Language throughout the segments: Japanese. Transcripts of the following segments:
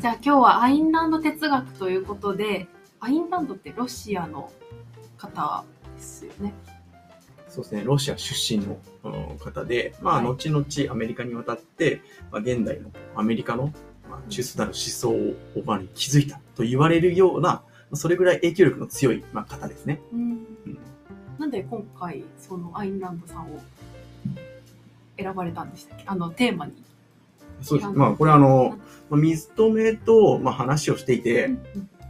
じゃあ今日はアインランド哲学ということで、アインランドってロシアの方ですよね。そうですね、ロシア出身のうん方で、まあ、はい後々アメリカに渡って、まあ、現代のアメリカの、まあ、中枢なる思想をまあ築いたと言われるような、まあそれぐらい影響力の強い、まあ、方ですね。うんうんなんで今回、そのアインランドさんを選ばれたんでしたっけ？あの、テーマに。そうです。あのまあ、これはあの、まあ、水止めと、まあ、話をしていて、うんま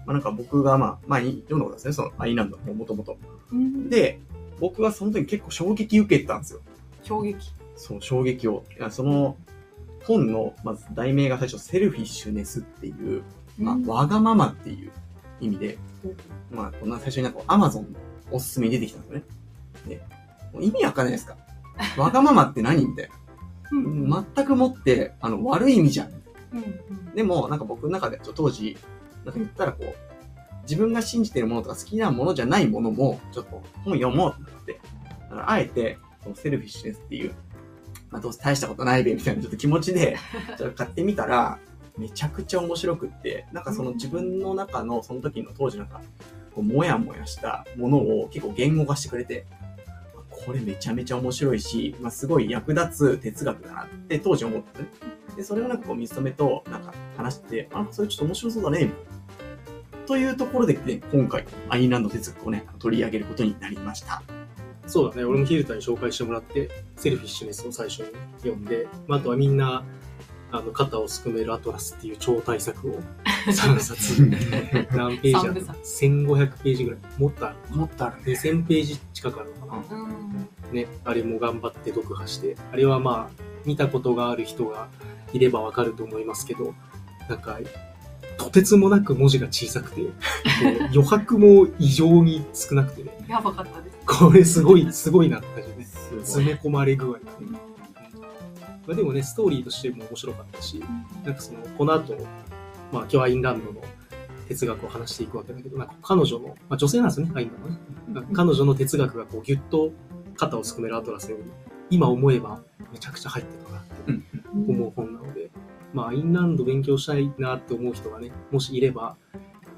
あ、なんか僕が、まあ、前に読んだことですね、そのアインランドのもともと。うん、で、僕はその時結構衝撃受けてたんですよ。衝撃。そう、衝撃を。いやその本の、まず題名が最初、セルフィッシュネスっていう、まあ、うんわがままっていう意味で、まあ、こんな最初になんかアマゾンのおすすめに出てきたんですよね。で、もう意味わかんないですか？わがままって何？みたいうんな。全くもって、あの、悪い意味じゃん。でも、なんか僕の中でちょっと当時、なんか言ったらこう、自分が信じてるものとか好きなものじゃないものも、ちょっと本読もうってなって、だからあえて、このセルフィッシュネスっていう、まあどうせ大したことないべ、みたいなちょっと気持ちで、ちょっと買ってみたら、めちゃくちゃ面白くって、なんかその自分の中の、その時の当時なんか、こう、もやもやしたものを結構言語化してくれて、あこれめちゃめちゃ面白いし、まあ、すごい役立つ哲学だなって当時思ったね。で、それをなんかこう水止めとなんか話して、あ、それちょっと面白そうだね、というところで、ね、今回、アインランド哲学をね、取り上げることになりました。そうだね、俺もヒルタに紹介してもらって、セルフィッシュネスを最初に読んで、まあ、あとはみんな、あの、肩をすくめるアトラスっていう超大作を 3冊、何ページある三部作 ?1500 ページぐらい。もっとある。もっとあるね。2000ページ近くあるのかな？うんね、あれも頑張って読破して、あれはまあ、見たことがある人がいればわかると思いますけど、なんか、とてつもなく文字が小さくて、余白も異常に少なくてね、やばかったです。これすごい、すごいなって感じでね。詰め込まれ具合まあ、でもね、ストーリーとしても面白かったし、なんかその、この後、まあ、今日アインランドの哲学を話していくわけだけど、なんか彼女の、まあ、女性なんですよね、アインランドね。なんか彼女の哲学がこうギュッと肩をすくめるアトラスより、今思えばめちゃくちゃ入ってたなってうん思う本なので、まあ、アインランド勉強したいなって思う人がね、もしいれば、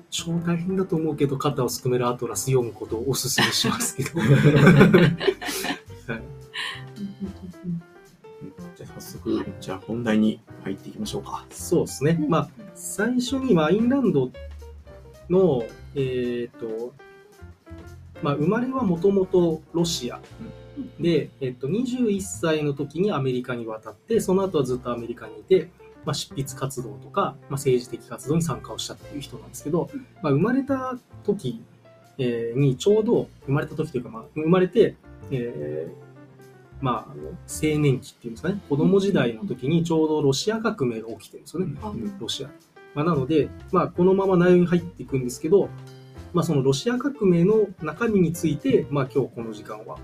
超大変だと思うけど、肩をすくめるアトラス読むことをお勧めしますけど。じゃあ本題に入っていきましょうか。そうですね。まあ、最初にはアインランドの、えっ、と、まあ、生まれはもともとロシアで、えっと、21歳の時にアメリカに渡って、その後はずっとアメリカにいて、まあ、執筆活動とか、まあ、政治的活動に参加をしたっていう人なんですけど、まあ、生まれた時、えーにちょうど、生まれた時というか、まあ、生まれて、えーまあ、あの青年期っていうんですかね、子供時代の時にちょうどロシア革命が起きてるんですよね。うんロシア。まあ、なので、まあ、このまま内容に入っていくんですけど、まあ、そのロシア革命の中身について、まあ、今日この時間は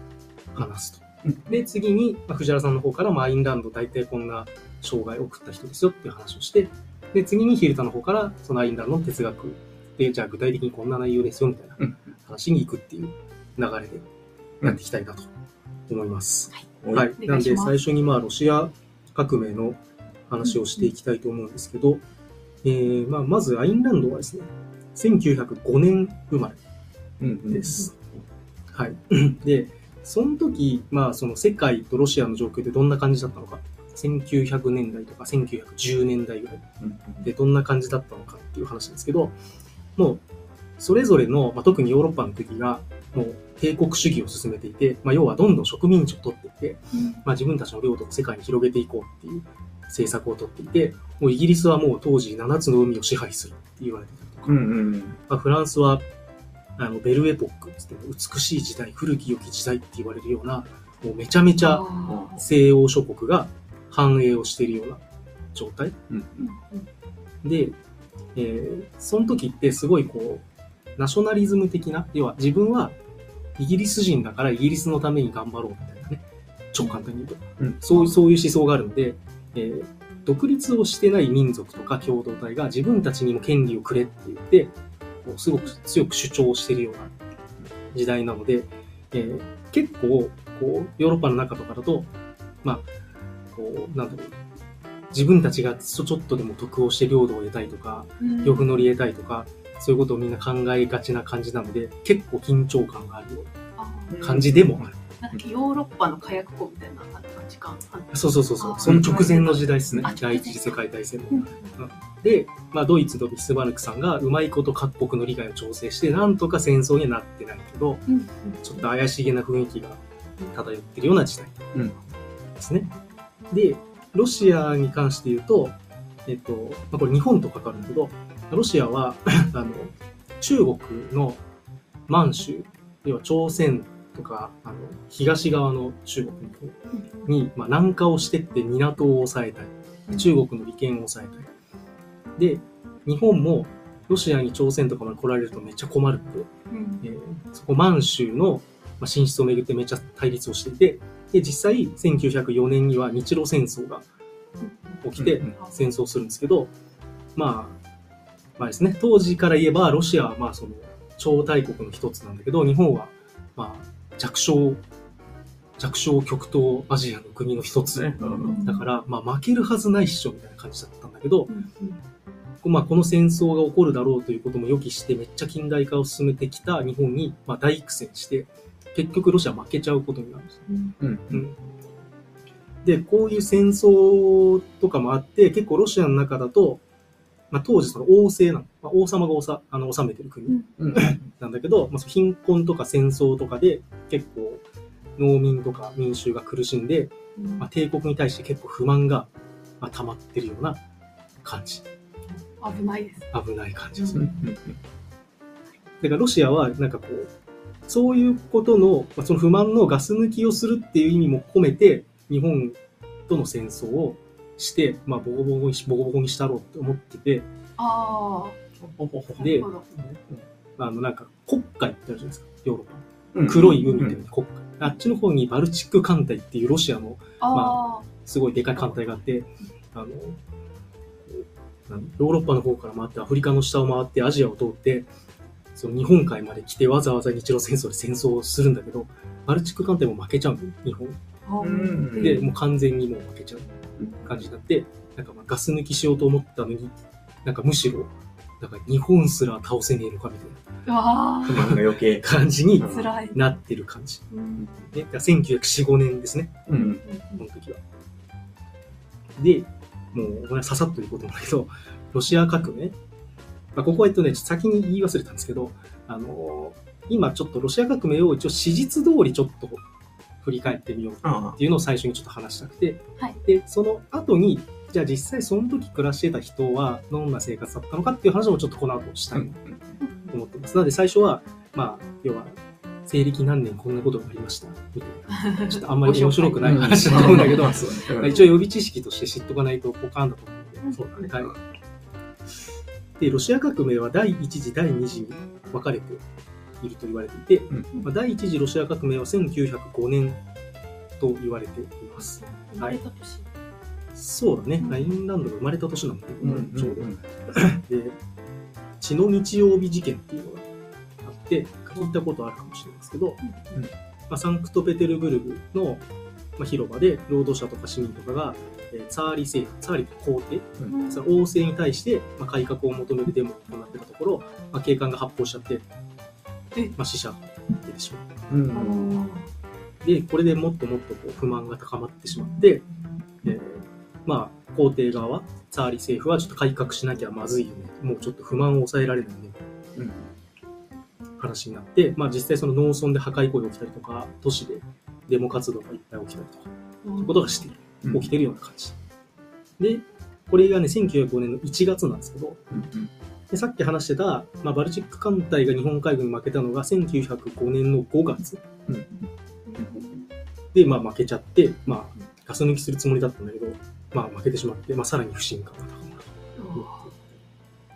話すと。で、次に、まあ、藤原さんの方から、まあ、アインランド大体こんな生涯を送った人ですよっていう話をして、で、次にヒルタの方から、そのアインランドの哲学で、じゃあ具体的にこんな内容ですよみたいなうん話に行くっていう流れでやっていきたいなと思います。ははい。おなんで、最初にまあ、ロシア革命の話をしていきたいと思うんですけど、えーまあ、まず、アインランドはですね、1905年生まれうんです。はい。で、その時、まあ、その世界とロシアの状況でどんな感じだったのか、1900年代とか1910年代ぐらいうんでどんな感じだったのかっていう話なんですけど、もう、それぞれの、まあ、特にヨーロッパの時が、もう帝国主義を進めていて、まあ、要はどんどん植民地を取っていって、まあ、自分たちの領土を世界に広げていこうっていう政策を取っていて、もうイギリスはもう当時7つの海を支配するって言われてたりとか、うんうんまあ、フランスはあのベルエポックって美しい時代、古き良き時代って言われるような、もうめちゃめちゃ西欧諸国が繁栄をしているような状態。うん。で、えーその時ってすごいこう、ナショナリズム的な、要は自分はイギリス人だからイギリスのために頑張ろうみたいなね、超簡単に言うと。うん。そういう、そういう思想があるので、えー独立をしてない民族とか共同体が自分たちにも権利をくれって言って、こうすごく強く主張しているような時代なので、えー結構、こう、ヨーロッパの中とかだと、まあ、こう、なんだろう、自分たちがちょちょっとでも得をして領土を得たいとか、うん。漁夫乗り得たいとか、そういうことをみんな考えがちな感じなので、結構緊張感があるよあうな感じでもある。なんかヨーロッパの火薬庫みたいな感じか。そうそうそうそう。あその直前の時代ですねあ。第一次世界大戦の。うんで、まあ、ドイツのビスマルクさんがうまいこと各国の利害を調整して、なんとか戦争にはなってないけど、うんちょっと怪しげな雰囲気が漂ってるような時代うんですね。で、ロシアに関して言うと、えっと、まあ、これ日本と関わるんだけど、ロシアは、あの、中国の満州、要は朝鮮とか、あの、東側の中国の方に、まあ、南下をしてって港を抑えたい。中国の利権を抑えたい。で、日本もロシアに朝鮮とかまで来られるとめっちゃ困るって、うんえーそこ満州のまあ進出をめぐってめっちゃ対立をしていて、で、実際1904年には日露戦争が起きてうん戦争するんですけど、まあ、まあですね、当時から言えばロシアはまあその超大国の一つなんだけど、日本はまあ弱小、弱小極東アジアの国の一つ。ね。うんだから、まあ負けるはずないっしょみたいな感じだったんだけど、うんまあ、この戦争が起こるだろうということも予期して、めっちゃ近代化を進めてきた日本に、まあ、大苦戦して、結局ロシアは負けちゃうことになるんです。うんうん。うんで、こういう戦争とかもあって、結構ロシアの中だと、まあ、当時その王政なの、まあ、王様がおさあの治めてる国。なんだけど、まあ、貧困とか戦争とかで結構農民とか民衆が苦しんで、まあ、帝国に対して結構不満が、まあ、溜まってるような感じ。危ないです。危ない感じですね。うん。だからロシアはなんかこう、そういうことの、まあ、その不満のガス抜きをするっていう意味も込めて、日本との戦争をして、まあ、ボコボコにし、ボコボコにしたろうって思ってて、ああ。であの、なんか、黒海ってあるじゃないですか、ヨーロッパ。の。うん。黒い海っていうの黒海。あっちの方にバルチック艦隊っていうロシアのあすごいでかい艦隊があって、あの、なんヨーロッパの方から回って、アフリカの下を回って、アジアを通って、その日本海まで来て、わざわざ日露戦争で戦争をするんだけど、バルチック艦隊も負けちゃうの、日本。で、もう完全にもう負けちゃう感じになって、なんかまあガス抜きしようと思ったのに、なんかむしろ、なんか日本すら倒せねえのかみたいあ不満が余計な。感じに。なってる感じ。うんで、1904、5年ですね。うん。この時は。で、もう、これはささっと言うことなんだけど、ロシア革命、まあ、ここはえっとね、先に言い忘れたんですけど、あのー今ちょっとロシア革命を一応史実通りちょっと振り返ってみようあっていうのを最初にちょっと話したくて、はいで、その後に、じゃあ実際その時暮らしてた人はどんな生活だったのかっていう話もちょっとこの後したあ。いと思ってます。なので最初は、まあ、要は、西暦何年こんなことがありました、みたいな。ちょっとあんまり面白くない話だと思うんだけど、一応予備知識として知っとかないとポカンだと思うんで、そうだね。はい。で、ロシア革命は第1次、第2次に分かれていると言われていて、うんまあ、第1次ロシア革命は1905年と言われています。生まれた年。そうだね、アインランドが生まれた年なんだけど、うん。ちょうど。で、血の日曜日事件っていうのがあって、聞いたことあるかもしれないですけど、うんまあ、サンクトペテルブルグの、まあ、広場で労働者とか市民とかが、えーツァーリ政府、ツァーリ皇帝、うんその王政に対して、まあ、改革を求めるデモを行ってたところ、まあ、警官が発砲しちゃって、えまあ、死者が出てしまう。うん。で、これでもっともっとこう不満が高まってしまって、でまあ、皇帝側は、ツァーリ政府はちょっと改革しなきゃまずいよね。もうちょっと不満を抑えられないね。うん話になって、まあ実際その農村で破壊行為が起きたりとか、都市でデモ活動がいっぱい起きたりとか、そういうことがしている。起きてるような感じ。で、これがね、1905年の1月なんですけど、でさっき話してた、まあ、バルチック艦隊が日本海軍に負けたのが1905年の5月。で、まあ負けちゃって、まあガス抜きするつもりだったんだけど、まあ負けてしまって、まあさらに不信感が高ま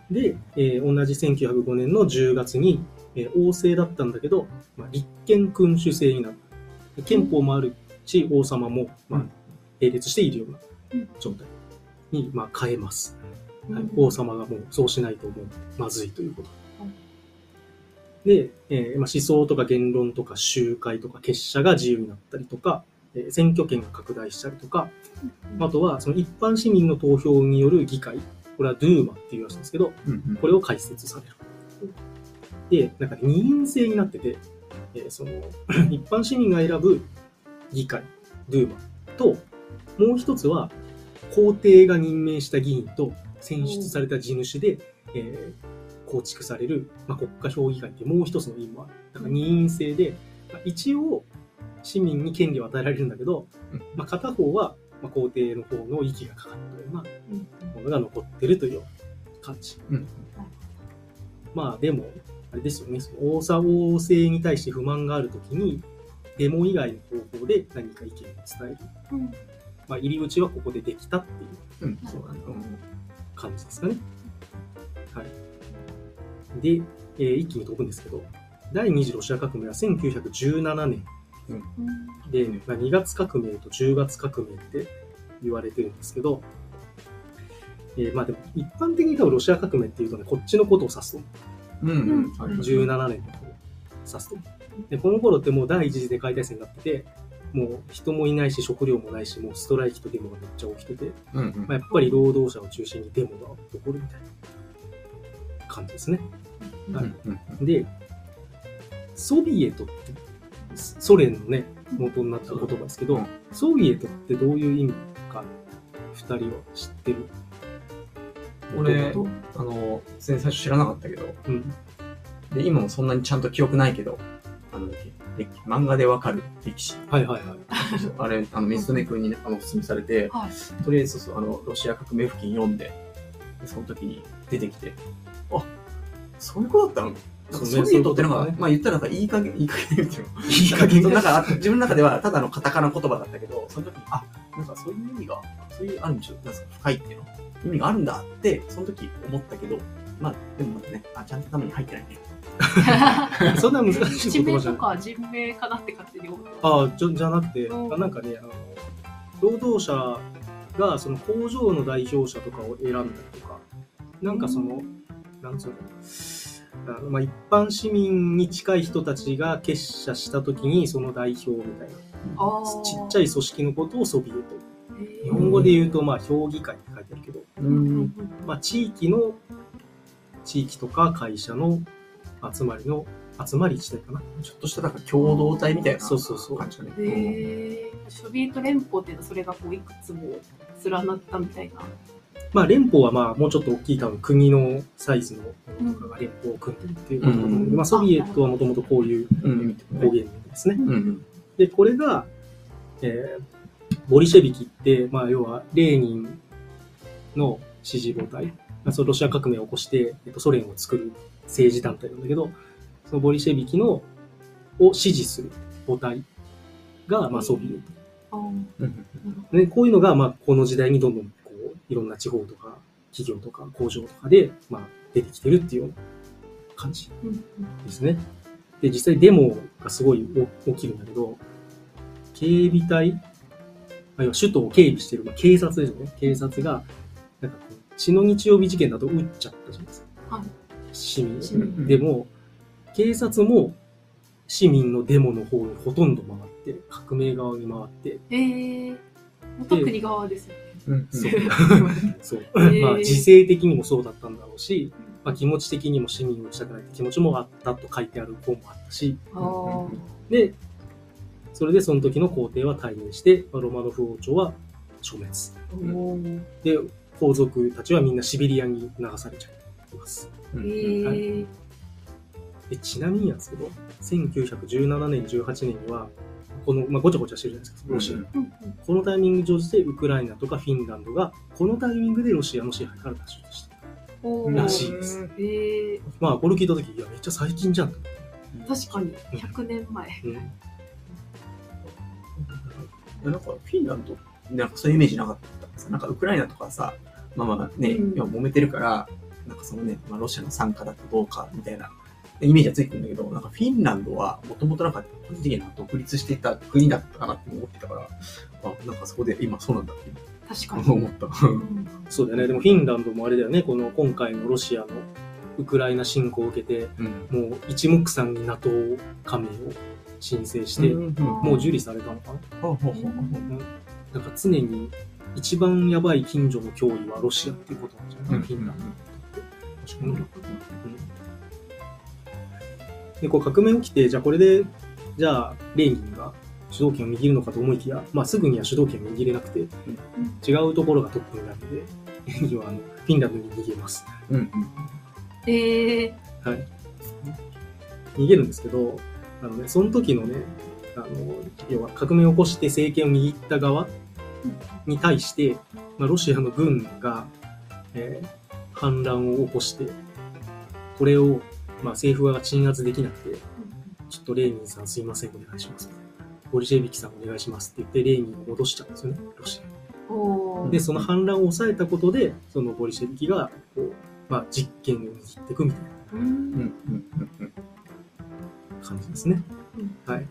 る。で、えー同じ1905年の10月に、えー王政だったんだけど、まあ、立憲君主制になる。で憲法もあるし、王様も、まあうん、並列しているようなうん状態に、まあ、変えます。はいうん王様がもうそうしないともうまずいということ。で、えーまあ、思想とか言論とか集会とか結社が自由になったりとか、えー選挙権が拡大したりとか、あとはその一般市民の投票による議会、これはドゥーマっていうらしいんですけど、うんうんこれを開設される。で、なんか二院制になってて、えーその 一般市民が選ぶ議会、ドゥーマと、もう一つは皇帝が任命した議員と選出された地主で、えー構築される、まあ、国家評議会ってもう一つの院もある。だから二院制で、まあ一応市民に権利を与えられるんだけど、うんまあ、片方は、まあ、皇帝の方の息がかかったようなものが残ってるという感じ。うんまあでも、あれですよね、その王座王政に対して不満があるときに、デモ以外の方法で何か意見を伝える。うんまあ、入り口はここでできたっていううん、そうだね。感じですかね。はい。で、えー一気に飛ぶんですけど、第二次ロシア革命は1917年で、まあ、2月革命と10月革命って言われてるんですけど、えーまあでも一般的に多分ロシア革命っていうとね、こっちのことを指すと思う。うん、うん。はい17年のことを指すと。で、この頃ってもう第一次世界大戦になってて、もう人もいないし食料もないし、もうストライキとデモがめっちゃ起きてて、うんうん。まあ、やっぱり労働者を中心にデモが起こるみたいな感じですね。はいうんうん。で、ソビエトって、ソ連のね、元になった言葉ですけど、うん。ソビエトってどういう意味か、二人は知ってる？俺あの、全然最初知らなかったけど、うん。で、今もそんなにちゃんと記憶ないけど、あの、歴漫画でわかる歴史。はいはいはい。あれ、あの、水留君にね、あの、お勧めされて、はいとりあえず、あの、ロシア革命付近読んで、でその時に出てきて、あ、そういうことだったの？ソビエトってなんか、そういうことねまあ言ったらなんかいい加減、いい加減っていうの。いい加減なんか、自分の中ではただのカタカナ言葉だったけど、その時に、あ、なんかそういう意味が、そういう、ある意味ちょなんか深いっていうの、意味があるんだって、その時思ったけど、まあ、でもまだね、あ、ちゃんと頭に入ってないね。そんな難し地名い言葉じゃない。とか人名かなって勝手に思ってああ、じゃじゃなくて、うん。あなんかね、あの、労働者がその工場の代表者とかを選んだりとか、なんかその、なんつうの、あのまあ、一般市民に近い人たちが結社したときにその代表みたいな、ちっちゃい組織のことをソビエト。日本語で言うと、まあ、評議会って書いてあるけど、ううんうんうん。まあ、地域の、地域とか会社の集まりの、集まり自体かな？ちょっとしたなんか共同体みたいなそうそうそう感じだね。へーソビエト連邦っていうのはそれがこういくつも連なったみたいな。まあ、連邦はまあもうちょっと大きい多分国のサイズのものとかが連邦を組んでるっていうことだと思うんで、うんまあ、ソビエトはもともとこういう。方言ですね。うんうん。で、これが、えーボリシェビキって、まあ、要はレーニンの支持母体、まあ、そのロシア革命を起こして、えっと、ソ連を作る政治団体なんだけど、そのボリシェビキのを支持する母体が、まあ、ソビエト。うんこういうのが、まあ、この時代にどんどん、こう、いろんな地方とか、企業とか、工場とかで、まあ、出てきてるっていうような感じですね。で、実際デモがすごいお起きるんだけど、警備隊、あるいは首都を警備してる、まあ、警察ですよね。警察が、なんかこう、血の日曜日事件だと撃っちゃったじゃないですか。はい市民。でも、警察も市民のデモの方にほとんど回って、革命側に回って、へー。元国側ですよね。うんそう。そう。ー。まあ、時勢的にもそうだったんだろうし、まあ、気持ち的にも市民を打ちたくないって気持ちもあったと書いてある本もあったし、あー。で、それでその時の皇帝は退任して、まあロマノフ王朝は消滅。おー。で、皇族たちはみんなシベリアに流されちゃいます。うんへーでちなみになんですけど、1917年、18年には、この、まあ、ごちゃごちゃしてるじゃないですか、ロシア。うんうん。うんこのタイミング上でウクライナとかフィンランドが、このタイミングでロシアの支配から脱出した。らしいです。へー。まあ、これ聞いた時いや、めっちゃ最近じゃん。確かに。100年前。うん。いやなんかフィンランド、なんかそういうイメージなかったんですよ。なんかウクライナとかさ、まあまあね、うん。今揉めてるから、なんかそのね、まあ、ロシアの参加だとどうかみたいなイメージはついてるんだけど、なんかフィンランドはもともとなんか個人的には独立していた国だったかなって思ってたから、あ、なんかそこで今そうなんだって確かに。思った。うん。そうだよね。でもフィンランドもあれだよね。この今回のロシアのウクライナ侵攻を受けて、うん。もう一目散に NATO 加盟を申請して、うん。もう受理されたのかな？ほうほうん。なんか常に一番やばい近所の脅威はロシアっていうことなんじゃない、フィンランドうんで、こう革命起きて、じゃあこれで、じゃあ、レーニンが主導権を握るのかと思いきや、まあすぐには主導権を握れなくて、違うところがトップになるので、レーニンはあのフィンランドに逃げます。うんうんえー、はい。逃げるんですけど、あのね、その時のね、あの、要は革命を起こして政権を握った側に対して、まあ、ロシアの軍が、えー反乱を起こして、これを、まあ、政府側が鎮圧できなくて、ちょっとレーニンさんすいません、お願いします。ボリシェビキさんお願いしますって言って、レーニンを戻しちゃうんですよね、ロシアで、その反乱を抑えたことで、そのボリシェビキが、こう、まあ、実権を握っていくみたいな。感じですね。うん。はい。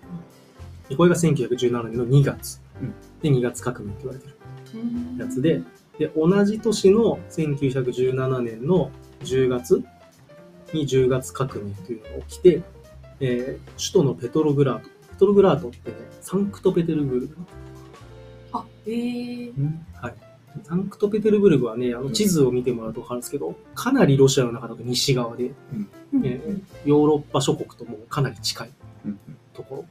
でこれが1917年の2月。うん。で、2月革命って言われてるうんやつで、で、同じ年の1917年の10月に10月革命というのが起きて、えー首都のペトログラート。ペトログラートってね、サンクトペテルブルグ。あ、えー、うんサンクトペテルブルグはね、あの地図を見てもらうと分かるんですけど、かなりロシアの中だと西側で、うんえーヨーロッパ諸国ともかなり近いうんところ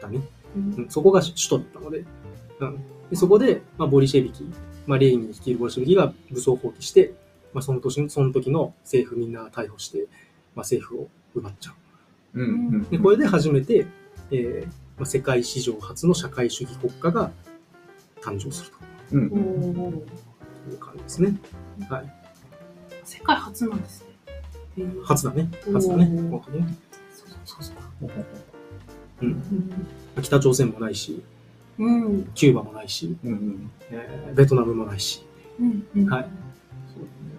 だね。うんうんそこが首都だったので、うん、でそこで、まあ、ボリシェビキ、まあ、レーニン率いるボリシェビキが武装蜂起して、まあ、その年その時の政府みんな逮捕して、まあ、政府を奪っちゃう。うんうんで、これで初めて、えーまあ、世界史上初の社会主義国家が誕生するうんという感じですね。はい。世界初なんですね。えー初だね。初だね。そうそうそうほうほううん。うん北朝鮮もないし、うん。キューバもないし、えーベトナムもないし、うんうん。はい。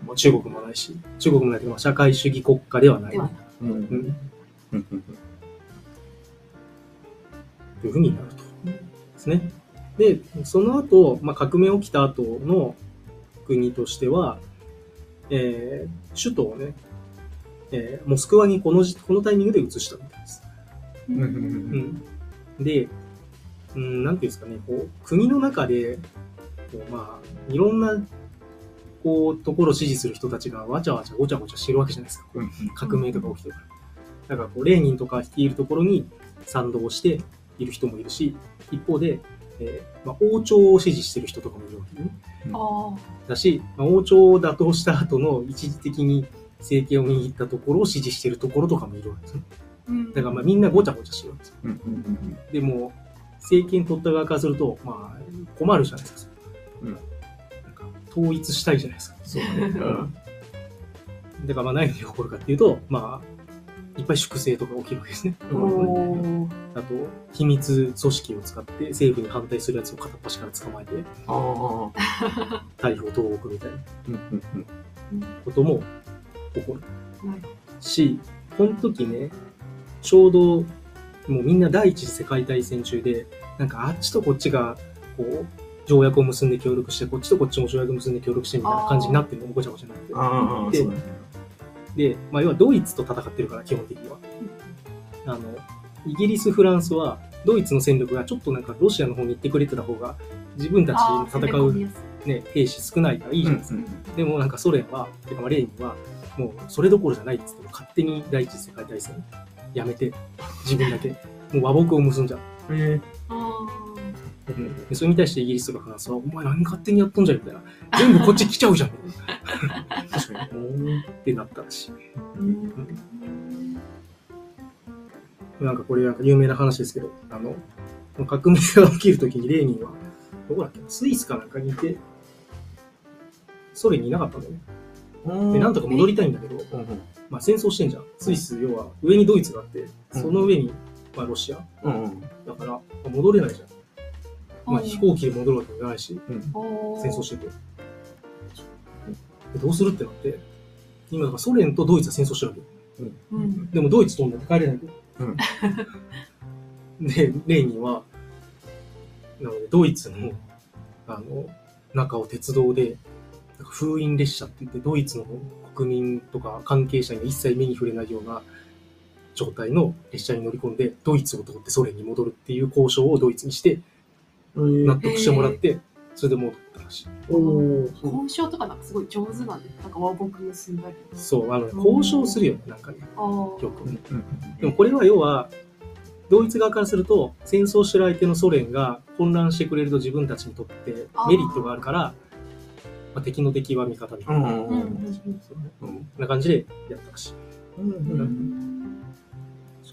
もう中国もないし、中国もないけど、社会主義国家ではない。うん。うん。というふうになると。ですね。で、その後、まあ、革命起きた後の国としては、えー首都をね、えーモスクワにこのじこのタイミングで移したみたいです。うん、で、うん、なんていうんですかね、こう、国の中で、こうまあ、いろんな、こう、ところを支持する人たちがわちゃわちゃごちゃごちゃしてるわけじゃないですか。うん革命とか起きてるから。だからこう、レーニンとか率いるところに賛同している人もいるし、一方で、えーまあ、王朝を支持してる人とかもいるわけね。あだし、まあ、王朝を打倒した後の一時的に政権を握ったところを支持してるところとかもいるわけですね。ーうんだからまあみんなごちゃごちゃしてるわけですよ。うんうんでも、政権取った側からすると、まあ、困るじゃないですか。うん。なんか統一したいじゃないですか。そうだね。うん。だからまあ何が起こるかっていうと、まあ、いっぱい粛清とか起きるわけですね。あと、秘密組織を使って政府に反対するやつを片っ端から捕まえて、ああ逮捕、投獄みたいな。うんうんうん。ことも起こる。し、この時ね、ちょうど、もうみんな第一次世界大戦中で、なんかあっちとこっちが、こう、条約を結んで協力して、こっちとこっちも条約結んで協力してみたいな感じになってるのもごちゃごちゃになってる。ああでまあ、要はドイツと戦ってるから、基本的には。あの、イギリス、フランスは、ドイツの戦力がちょっとなんかロシアの方に行ってくれてた方が、自分たちあー戦う、ね、兵士少ないからいいじゃないですか。うんでもなんかソ連は、てかまあレーニンは、もうそれどころじゃないっつっても勝手に第一次世界大戦やめて、自分だけ、もう和睦を結んじゃう。えあでそれに対してイギリスとかフランスは、お前何勝手にやっとんじゃんみたいな。全部こっち来ちゃうじゃん。確かにってなったらしい。ーうんなんかこれなんか有名な話ですけど、あの、革命が起きるときにレーニンは、どこだっけな？スイスかなんかにいて、ソ連にいなかったんだよね。で、なんとか戻りたいんだけど、うんうんまあ戦争してんじゃん。スイス、要は上にドイツがあって、その上に、まあロシア。うんうんだから、まあ戻れないじゃん。まあ飛行機で戻るわけにいかないし、おー戦争してて。でどうするってなって、今ソ連とドイツは戦争してるわけよ。うんでもドイツ飛んで帰れないと。うん で、レーニンは、なので、ドイツの、あの、中を鉄道で、封印列車って言って、ドイツの国民とか関係者には一切目に触れないような、状態の列車に乗り込んで、ドイツを通ってソ連に戻るっていう交渉をドイツにして、納得してもらって、それで戻ったらしい。おお。交渉とかなんかすごい上手なんで、なんか和睦結んだり。そう、あのね、交渉するよね、なんかね。よく。でもこれは要は、ドイツ側からすると、戦争してる相手のソ連が混乱してくれると自分たちにとってメリットがあるから、まあ、敵の敵は味方みたいな、うん。うん。うん。うんこんな感じでやったらしい。うんうん。うん。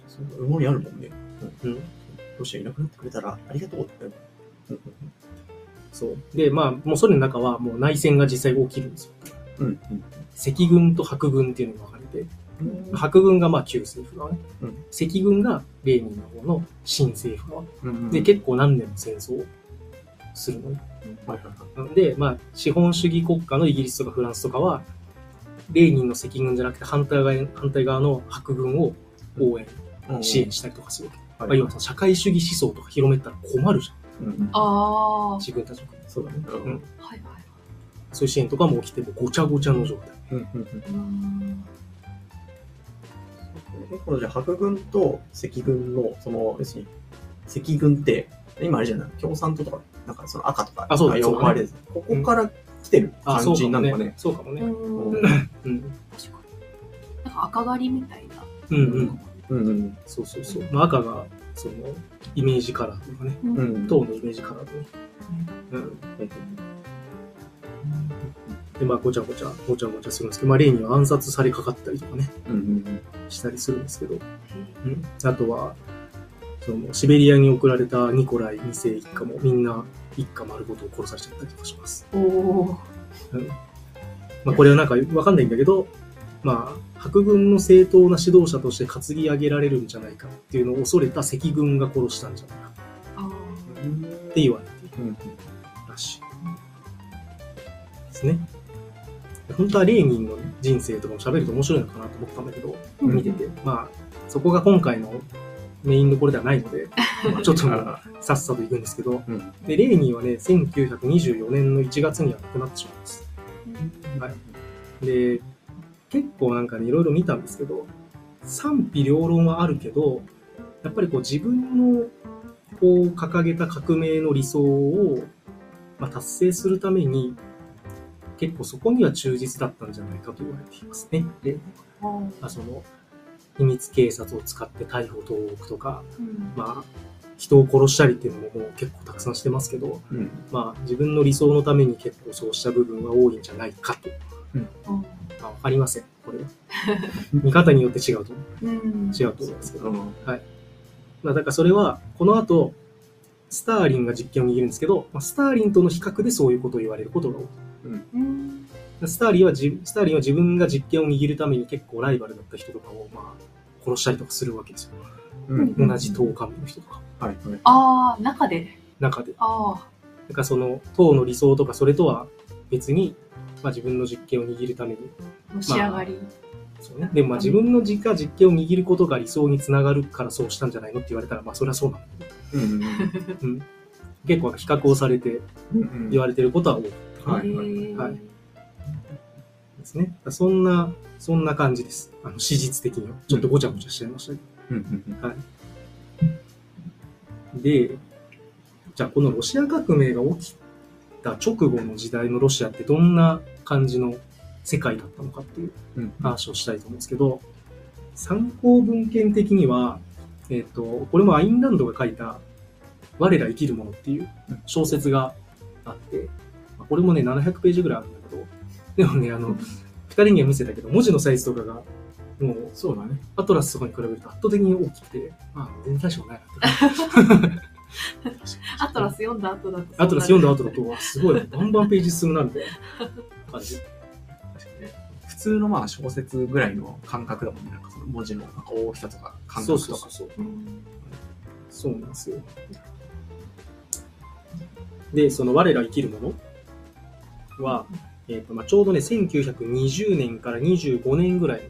そう思いあるもん。ね。うん、ロシアいなくなってくれたらありがとうって。うん。そう。で、まあ、もうソ連の中はもう内戦が実際起きるん。ですよ。うん。うん。赤軍と白軍っていうのが分かれて、うん。白軍がまあ旧政府側ね、うん。赤軍がレーニンの方の新政府側。うん。で、結構何年も戦争をするのね。はいはいはいで、まあ、資本主義国家のイギリスとかフランスとかは、レーニンの赤軍じゃなくて反対側反対側の白軍を応援、支援したりとかするわけ。まあ、要はその社会主義思想とか広めたら困るじゃん。うああ。自分たちの国そうだね。うんうんはいはい。そういう支援とかも起きてもごちゃごちゃの状態。うんうんうんこのじゃあ白軍と赤軍の、その、要するに、赤軍って、今あれじゃない共産党とか、なんかその赤とか、あそうだ呼ばれる。ここから来てるあ、そ感うかもねじなのかね。。そうかもね。うんうんうん。確かに。なんか赤狩りみたいな。うんうん。うんうんそうそうそう。まあ、赤が、その、イメージカラーとかね、うんうん党のイメージカラーでね。うん。で、まあ、ごちゃごちゃ、ごちゃごちゃするんですけど、まあ、レーニンは暗殺されかかったりとかね、うんうんしたりするんですけど、うん。あとは、その、シベリアに送られたニコライ2世一家もみんな一家丸ごと殺されちゃったりとかします。おお。うん。まあ、これはなんかわかんないんだけど、まあ、白軍の正当な指導者として担ぎ上げられるんじゃないかっていうのを恐れた赤軍が殺したんじゃないかって言われてらしい。ですね。本当はレーニンの人生とかも喋ると面白いのかなと思ったんだけど、うん見てて。まあ、そこが今回のメインどころではないので、まあちょっとさっさと行くんですけど、うんで、レーニンはね、1924年の1月には亡くなってしまいます。はい。で、結構なんかね、いろいろ見たんですけど、賛否両論はあるけど、やっぱりこう自分のこう掲げた革命の理想を、まあ、達成するために、結構そこには忠実だったんじゃないかと言われていますね。あ、その、秘密警察を使って逮捕投獄とか、うん。まあ、人を殺したりっていうのももう結構たくさんしてますけど、うんまあ、自分の理想のために結構そうした部分は多いんじゃないかと。うんまあ、わかりません。これは。見方によって違うと思う。うん。違うと思いますけど。うんまあ、だからそれは、この後、スターリンが実権を握るんですけど、まあ、スターリンとの比較でそういうことを言われることが多い。うん。スターリンはじ、スターリンは自分が実権を握るために結構ライバルだった人とかを、まあ、殺したりとかするわけですよ。うん同じ党幹部の人とか、はいはいああ、中で？中で。ああ。だからその党の理想とかそれとは別に、まあ、自分の実権を握るために、のし上がり。そうね。でもまあ自分の実家実権を握ることが理想につながるからそうしたんじゃないのって言われたら、まあそれはそうなんだけど、うんうん、結構比較をされてうん言われてることは多いはいはいへーはいですね。そんな、そんな感じです。あの、史実的には。ちょっとごちゃごちゃしちゃいましたけうんうんど。で、じゃあこのロシア革命が起きた直後の時代のロシアってどんな感じの世界だったのかっていううん話をしたいと思うんですけど、参考文献的には、えっ、と、これもアインランドが書いた、我ら生きるものっていう小説があって、まあこれもね、700ページぐらいあるんだでもね、あの、二人には見せたけど、文字のサイズとかが、もう、そうだね。アトラスとかに比べると圧倒的に大きくて、まあ、全然大したことないなって。アトラス読んだ後だと。アトラス読んだ後だと、わすごい、バンバンページ進むな、みたいな 感じ。普通のまあ小説ぐらいの感覚だもんね。なんかその文字のなんか大きさとか感そう覚とか。そうそうそう。うん。そうなんですよ。で、その我ら生きるものは、えーとまあ、ちょうどね、1920年から25年ぐらいの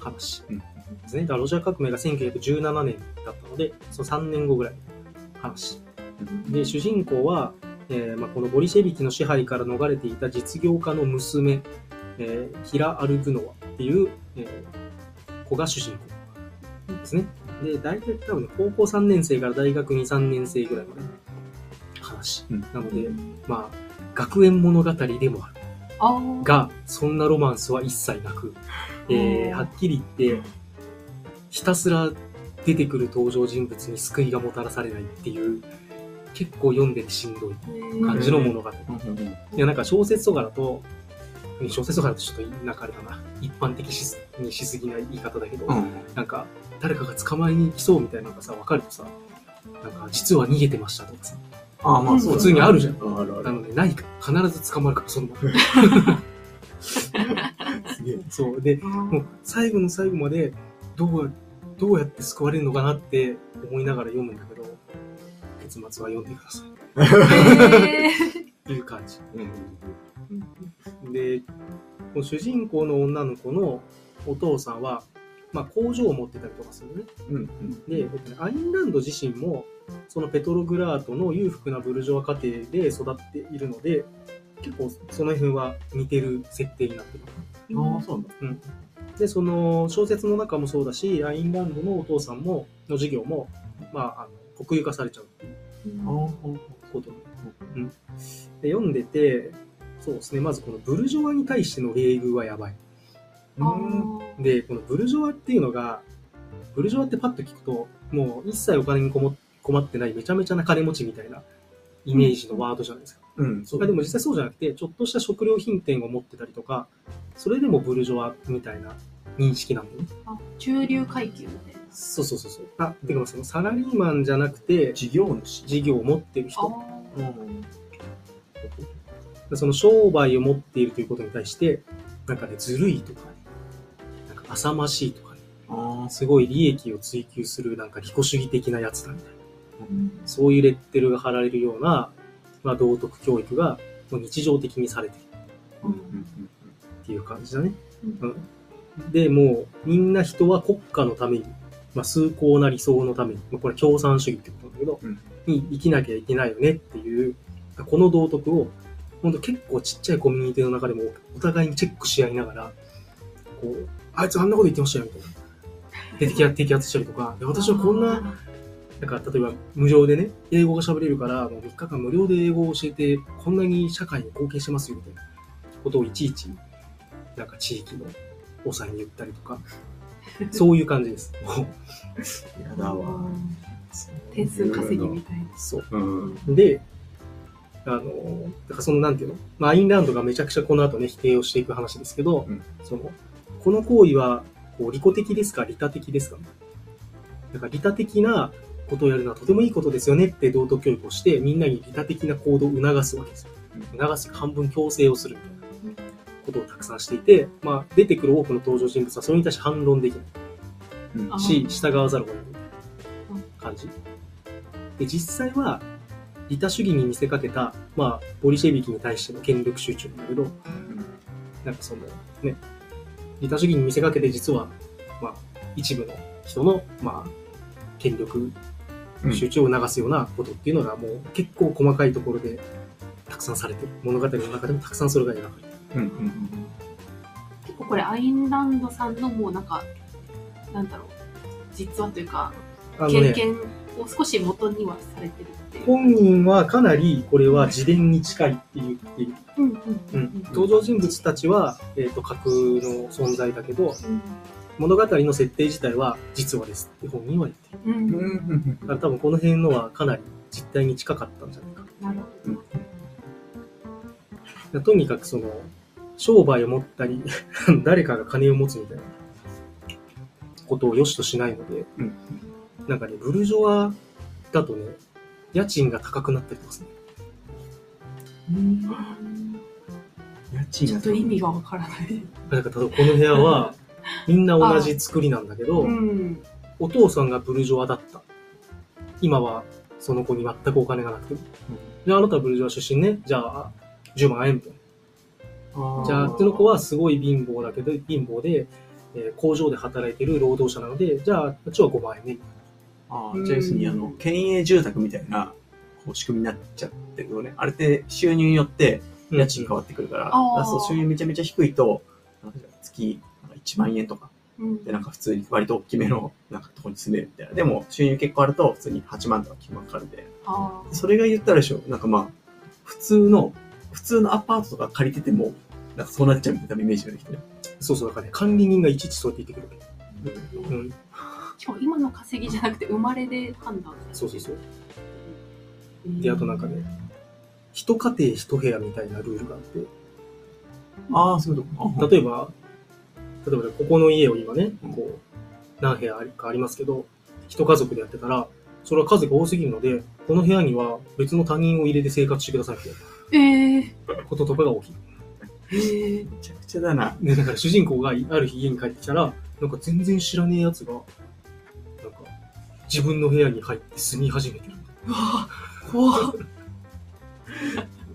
話うんですね。だからロシア革命が1917年だったので、その3年後ぐらいの話。で、主人公は、えーまあ、このボリシェビキの支配から逃れていた実業家の娘、えーヒラ・アルグノワっていう、えー子が主人公ですね。で、大体多分ね、高校3年生から大学2、3年生ぐらいまでの話。うんなので、まあ、学園物語でもある。が、そんなロマンスは一切なく、えー、うん。はっきり言って、ひたすら出てくる登場人物に救いがもたらされないっていう、結構読んでてしんどい感じの物語。いや、なんか小説とかだと、小説とかだとちょっとなんかあれだな、一般的しにしすぎない言い方だけど、うん。なんか誰かが捕まえに来そうみたいなのがさ、わかるとさ、なんか実は逃げてましたとかさ、ああ、まあそう普通にあるじゃん。ああるある。なのでないか、必ず捕まるから、その場。で すげえ。そう。で、もう最後の最後までどうどうやって救われるのかなって思いながら読むんだけど結末は読んでください。へー。っていう感じ。うん。で主人公の女の子のお父さんは、まあ、工場を持ってたりとかするのね。うん。うん。でアインランド自身もそのペトログラートの裕福なブルジョワ家庭で育っているので結構その辺は似てる設定になってるああ、そうなんだ。で、その小説の中もそうだし、アインランドのお父さんも、の授業も、まあ、あの国有化されちゃう。っていうこと。で、うん、で読んでて、そうですね、まずこのブルジョワに対しての礼遇はやばい。で、このブルジョワっていうのが、ブルジョワってパッと聞くと、もう一切お金に困困ってないめちゃめちゃな金持ちみたいなイメージのワードじゃないですか。うん、そうまあでも実際そうじゃなくて、ちょっとした食料品店を持ってたりとか、それでもブルジョワみたいな認識なんだよね。あ中流階級みたいな。そうそうそうそう。あ、てかまあそのサラリーマンじゃなくて、事業主。事業を持ってるあ人。うん。その商売を持っているということに対して、なんかね、ずるいとかね、なんか浅ましいとかね、ああ、すごい利益を追求するなんか利己主義的なやつだみたいな。うんそういうレッテルが貼られるような、まあ、道徳教育がもう日常的にされてるうんっていう感じだね。うんで、もうみんな人は国家のために、まあ、崇高な理想のために、まあ、これ共産主義ってことなんだけど、うんに生きなきゃいけないよねっていう、この道徳を、本当結構ちっちゃいコミュニティの中でもお互いにチェックし合いながら、こう、あいつあんなこと言ってましたよみたいな。で摘発摘発したりとか、で私はこんな、なんか例えば無料でね、英語が喋れるから、もう3日間無料で英語を教えて、こんなに社会に貢献してますよみたいなことをいちいち、なんか地域の長に言ったりとか、そういう感じです。もうやだわ。点数稼ぎみたいな。そう。うん。で、あの、だからそのなんていうの、まあ、アインランドがめちゃくちゃこの後ね、否定をしていく話ですけど、うんその、この行為は、こう、利己的ですか、利他的ですか？だから利他的なことをやるのはとてもいいことですよねって道徳教育をして、みんなに利他的な行動を促すわけですよ。促す半分強制をするみたいなことをたくさんしていて、まあ、出てくる多くの登場人物はそれに対して反論できない。うんあし、従わざるを得ない感じ。で、実際は、利他主義に見せかけた、まあ、ボリシェビキに対しての権力集中なんだけど、なんかその、ね、利他主義に見せかけて実は、まあ、一部の人の、まあ、権力うん集中を促すようなことっていうのがもう結構細かいところでたくさんされてる。物語の中でもたくさんそれが描かれてる。うんうん結構これアインランドさんのもうなんか、なんだろう、実話というか、ね、経験を少し元にはされてるっていう。本人はかなりこれは自伝に近いって言っている。うんうんううんん、登場人物たちは、えー、と架空の存在だけどうん物語の設定自体は実話ですって本人は言ってる。うん。うんうんだから多分この辺のはかなり実態に近かったんじゃないか。なるほど。とにかくその商売を持ったり 誰かが金を持つみたいなことを良しとしないので、うん。なんかねブルジョワだとね家賃が高くなったりとかする家賃がちょっと意味がわからない。なんか例えばこの部屋はみんな同じ作りなんだけど、うん。お父さんがブルジョワだった。今はその子に全くお金がなくて。じゃああなたはブルジョワ出身ね。じゃあ10万円みたいな。じゃあうちの子はすごい貧乏だけど、貧乏で、えー工場で働いてる労働者なので、じゃあうちは5万円ね。ああ、じゃあ要するに、あの、県営住宅みたいな、こう、仕組みになっちゃってるよね。あれって収入によって家賃変わってくるから、あーだからそう収入めちゃめちゃ低いと、月1万円とかうんで、なんか普通に割と大きめの、なんかとこに住めるみたいな。でも、収入結構あると、普通に8万とか9万かかるんで。それが言ったらでしょ、なんかまあ、普通の、普通のアパートとか借りてても、なんかそうなっちゃうみたいなイメージができてる。そうそう、だからね、管理人がいちいちそうやって言ってくるわけ。うん。しかも今の稼ぎじゃなくて生まれで判断そうそうそう。うんで、あとなんかね、一家庭一部屋みたいなルールがあって、ああ、そういうこと例えば、例えばねここの家を今ねうん、こう、何部屋ありかありますけど、一家族でやってたら、それは数が多すぎるので、この部屋には別の他人を入れて生活してくださいってえー、こととかが起きる。えー、めちゃくちゃだな。で、だから主人公がある日家に帰ってきたら、なんか全然知らねえ奴が、なんか、自分の部屋に入って住み始めてる。うわ怖っ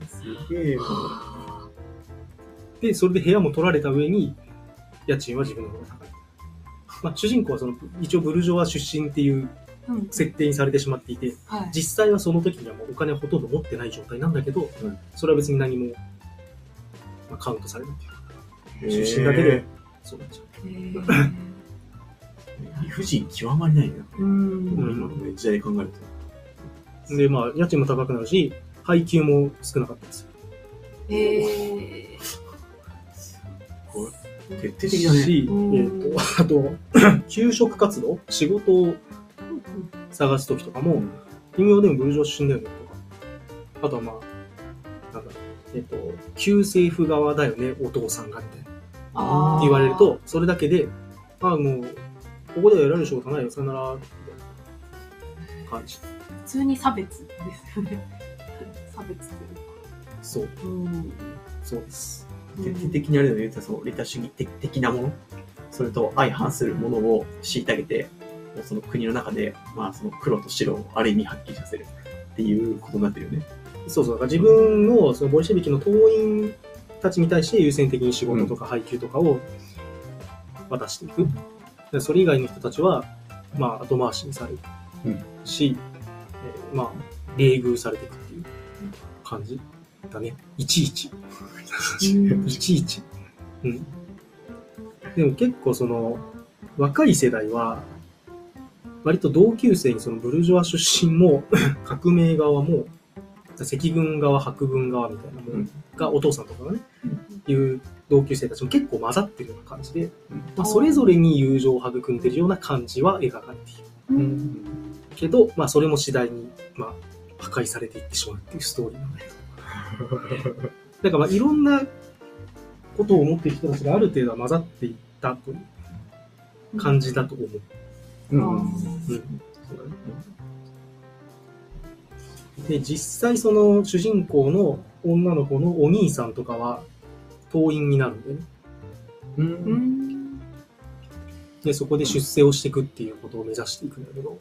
すげえよ。で、それで部屋も取られた上に、家賃は自分の方が高い。まあ、主人公はその、一応ブルジョワ出身っていううん設定にされてしまっていて、はい実際はその時にはもうお金はほとんど持ってない状態なんだけど、うんそれは別に何も、まあ、カウントされるっていう。出身だけで、そうなっちゃえー 理不尽極まりないよ。うん今のね時代考えると。う。で、まあ、家賃も高くなるし、配給も少なかったですよ。えこれー、徹底的だね。し、えっ、うんと、あと、求職活動仕事を探す時とかも、君はでもブルジョワ出身だよねとか。あとはまあ、なんだ、えっ、と、旧政府側だよね、お父さんがみたいな。って言われると、それだけで、ああ、もう、ここではやられる仕事ないよ、さよなら、みたいな感じ。普通に差別ですよね 差別というそう、かうんそうです。徹底的にあれだよね、その利他主義的的なもの、それと相反するものを虐げて、もうその国の中で、まあその黒と白をある意味はっきりさせるっていうことになってるよね。そうそう、だから自分のそのボリシェビキの党員たちに対して優先的に仕事とか配給とかを渡していく。でそれ以外の人たちは、まあ、後回しにされるうんし、えーまあ、冷遇されていくっていう感じだね。いちいち。いちいち。うん。でも結構その、若い世代は、割と同級生にそのブルジョワ出身も、革命側も、赤軍側、白軍側みたいなものが、お父さんとかがね、いう同級生たちも結構混ざってるような感じで、まあ、それぞれに友情を育んでるような感じは描かれている。ううんん。けど、まあ、それも次第に、まあ、破壊されていってしまうっていうストーリーなんだけど。だから、まあ、いろんなことを思っている人たちがある程度は混ざっていったという感じだと思う。うん。うん。で、実際その主人公の女の子のお兄さんとかは、党員になるんだよね。う。うんんで、そこで出世をしていくっていうことを目指していくんだけど、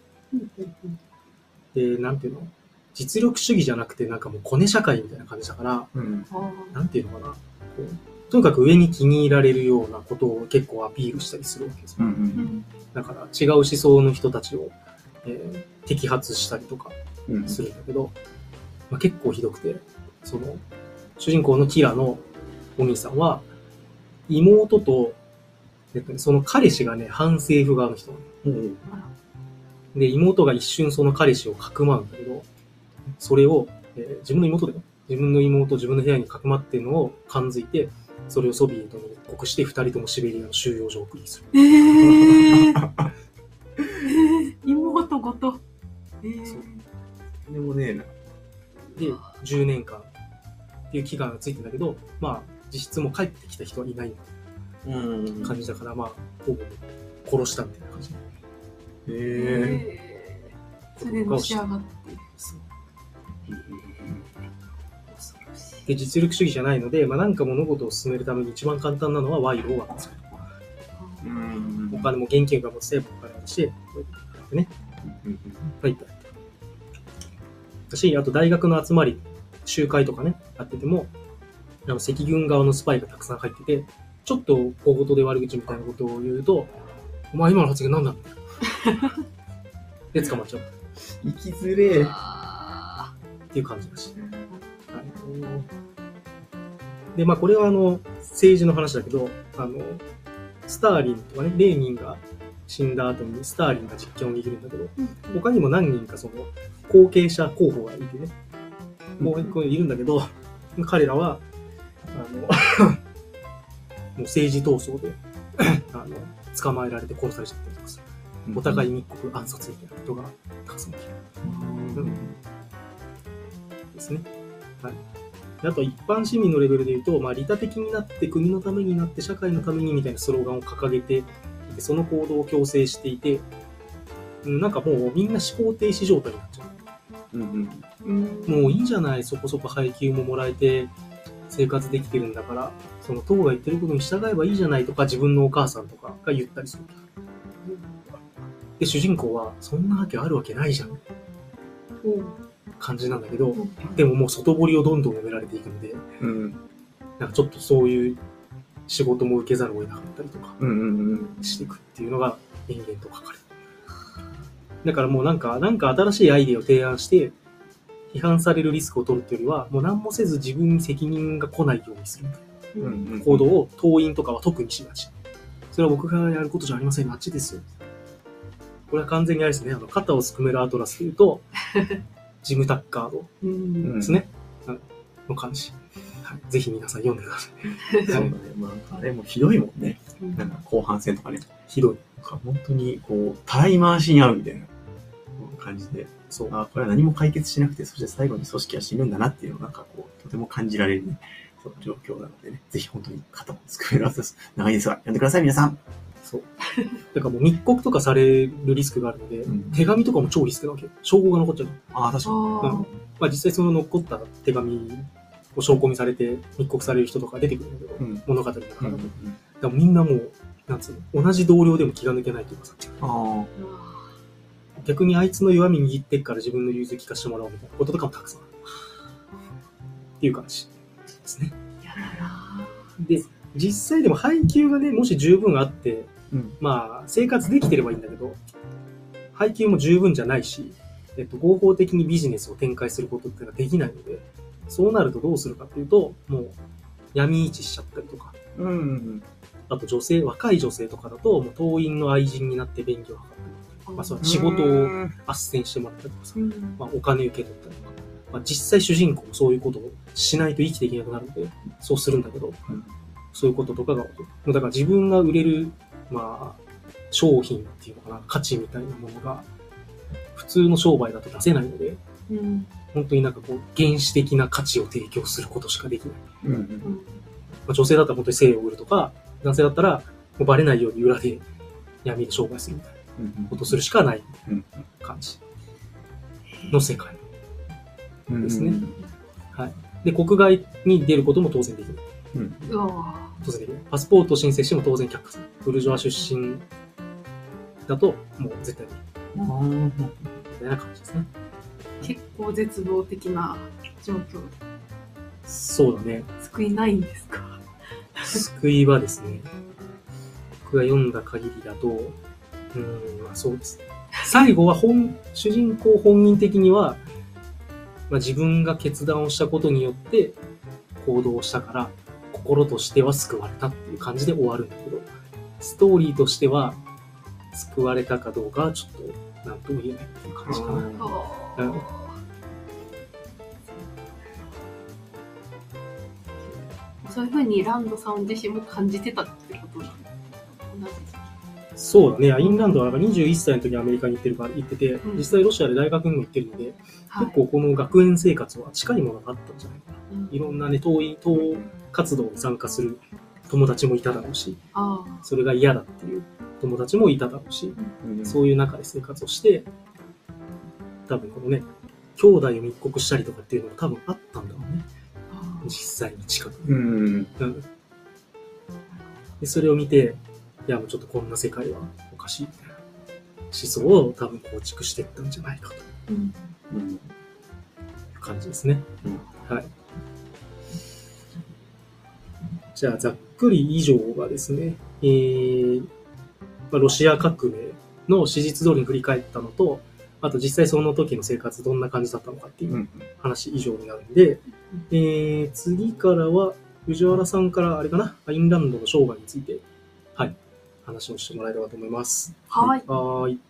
で、なんていうの？実力主義じゃなくて、なんかもうコネ社会みたいな感じだから、うん。あなんていうのかな。こうとにかく上に気に入られるようなことを結構アピールしたりするわけですよ。うん。うーうんんだから違う思想の人たちを、えー摘発したりとかうん。するんだけど、まあ、結構ひどくて、その、主人公のキラのお兄さんは、妹と、えっとね、その彼氏がね、反政府側の人うん。で、妹が一瞬その彼氏をかくまうんだけど、それを、えー自分の妹だよ。自分の妹、自分の部屋にかくまってるのを感づいて、それをソビエトに一刻して二人ともシベリアの収容所を送りにする。えー、えー、妹ごと。えーそうでもねえな。で、10年間っていう期間がついてんだけど、まあ、実質もう帰ってきた人はいないうん感じだから、まあ、ほぼ殺したみたいな感じ。へえ。えー、それでのし上がって。で、実力主義じゃないので、まあ、なんか物事を進めるために一番簡単なのは賄賂を渡す。うんお金も現金が持つて、お金渡して、こうやってね、うんはい。だし、あと大学の集まり、集会とかね、やってても、あの赤軍側のスパイがたくさん入ってて、ちょっと小言で悪口みたいなことを言うと、お前今の発言なんだみたいな。で、捕まっちゃうっ生きづれえ。あていう感じだし。はい、で、まあこれはあの、政治の話だけど、あの、スターリンとかね、レーニンが死んだ後にスターリンが実権を握るんだけど、うん。他にも何人かその後継者候補がいてね、もう一個いるんだけど、彼らは、あの、もう政治闘争で、あの、捕まえられて殺されちゃったりとかする。お互い密告暗殺みたいなことがたくさん起きる。うんですね。はい。であと一般市民のレベルで言うと、まあ、利他的になって国のためになって社会のためにみたいなスローガンを掲げてその行動を強制していて、うんなんかもうみんな思考停止状態になっちゃうんうんうんう。もういいじゃない、そこそこ配給ももらえて生活できてるんだから、その党が言ってることに従えばいいじゃないとか自分のお母さんとかが言ったりする。で、主人公はそんなわけあるわけないじゃん。感じなんだけど、でももう外堀をどんどん埋められていくんで、うんなんかちょっとそういう仕事も受けざるを得なかったりとかうんうんうんしていくっていうのが延々と書かれてる。だからもうなんか、なんか新しいアイデアを提案して、批判されるリスクを取るっていうよりは、もう何もせず自分に責任が来ないようにするみたいな行動を党員とかは特にしがち。それは僕がやることじゃありません。あっちですよ。これは完全にあれですね、あの、肩をすくめるアトラスというと、ジム・タッカードうんですね。うんの感じ。はい。ぜひ皆さん読んでください。そうだね。まあ、あれもひどいもんね。なんか後半戦とかね。ひどい。本当にこう、たらい回しに合うみたいな感じで、そう。あこれは何も解決しなくて、そして最後に組織は死ぬんだなっていうのがなんかこう、とても感じられるね、そう状況なのでね、ぜひ本当に肩をすくめるはずです。長いですが、読んでください、皆さん。そう。だからもう密告とかされるリスクがあるので、うん手紙とかも超リスクなわけよ。証拠が残っちゃう。ああ、確かに。まあ実際その残った手紙を証拠にされて密告される人とか出てくるんだけど、うん。物語の中だと。うんだからみんなもう、なんつうの、同じ同僚でも気が抜けないというかさ、あ逆にあいつの弱み握ってっから自分の融通聞かせてもらおうみたいなこととかもたくさんある。っていう感じですね。やだなで、実際でも配給がね、もし十分あって、うんまあ、生活できてればいいんだけど、配給も十分じゃないし、えっと、合法的にビジネスを展開することっていうのはできないので、そうなるとどうするかっていうと、もう、闇市しちゃったりとか、あ。うん。あと女性、若い女性とかだと、もう党員の愛人になって便宜を図ったりとか、まあ、そう仕事をうん斡旋してもらったりとかさ、うんまあ、お金受け取ったりとか、まあ、実際主人公もそういうことをしないと生きていけなくなるので、そうするんだけど、うんそういうこととかがだから自分が売れる、まあ、商品っていうのかな、価値みたいなものが、普通の商売だと出せないので、うん本当になんかこう、原始的な価値を提供することしかできない。うん。うんまあ、女性だったら本当に性を売るとか、男性だったら、もうバレないように裏で闇で商売するみたいなうん。ことをするしかないうん感じの世界。うん。ですねで、国外に出ることも当然できる。うん。然できる。パスポートを申請しても当然却下する。ブルジョア出身だと、もう絶対に、あーみたいな感じですね。結構絶望的な状況そうだね。救いないんですか？救いはですね、僕が読んだ限りだと、うーん、まあそうですね。最後は本、主人公本人的には、まあ、自分が決断をしたことによって行動をしたから、心としては救われたっていう感じで終わるんだけど、ストーリーとしては、救われたかどうかはちょっと、なんとも言えないっていう感じかな。うん。うんそう。いうふうにランドさん自身も感じてたそうだね。アインランドはなんか21歳の時にアメリカに行ってるから行ってて、うん実際ロシアで大学にも行ってるので、はい結構この学園生活は近いものがあったんじゃないかな。うんいろんなね、党員、党活動に参加する友達もいただろうし、あそれが嫌だっていう友達もいただろうし、うん。そういう中で生活をして、多分このね、兄弟を密告したりとかっていうのが多分あったんだろうね。あ実際に近くに。うん。うん。で、それを見て、いやもうちょっとこんな世界はおかしいみたいな思想を多分構築していったんじゃないかというんうん。う感じですね。はい。じゃあ、ざっくり以上がですね、えー、まあ、ロシア革命の史実通りに振り返ったのと、あと実際その時の生活どんな感じだったのかっていううん話以上になるんで、えー、次からは藤原さんからあれかな、アインランドの生涯について、はい、話をしてもらえればと思います。はい。はーい。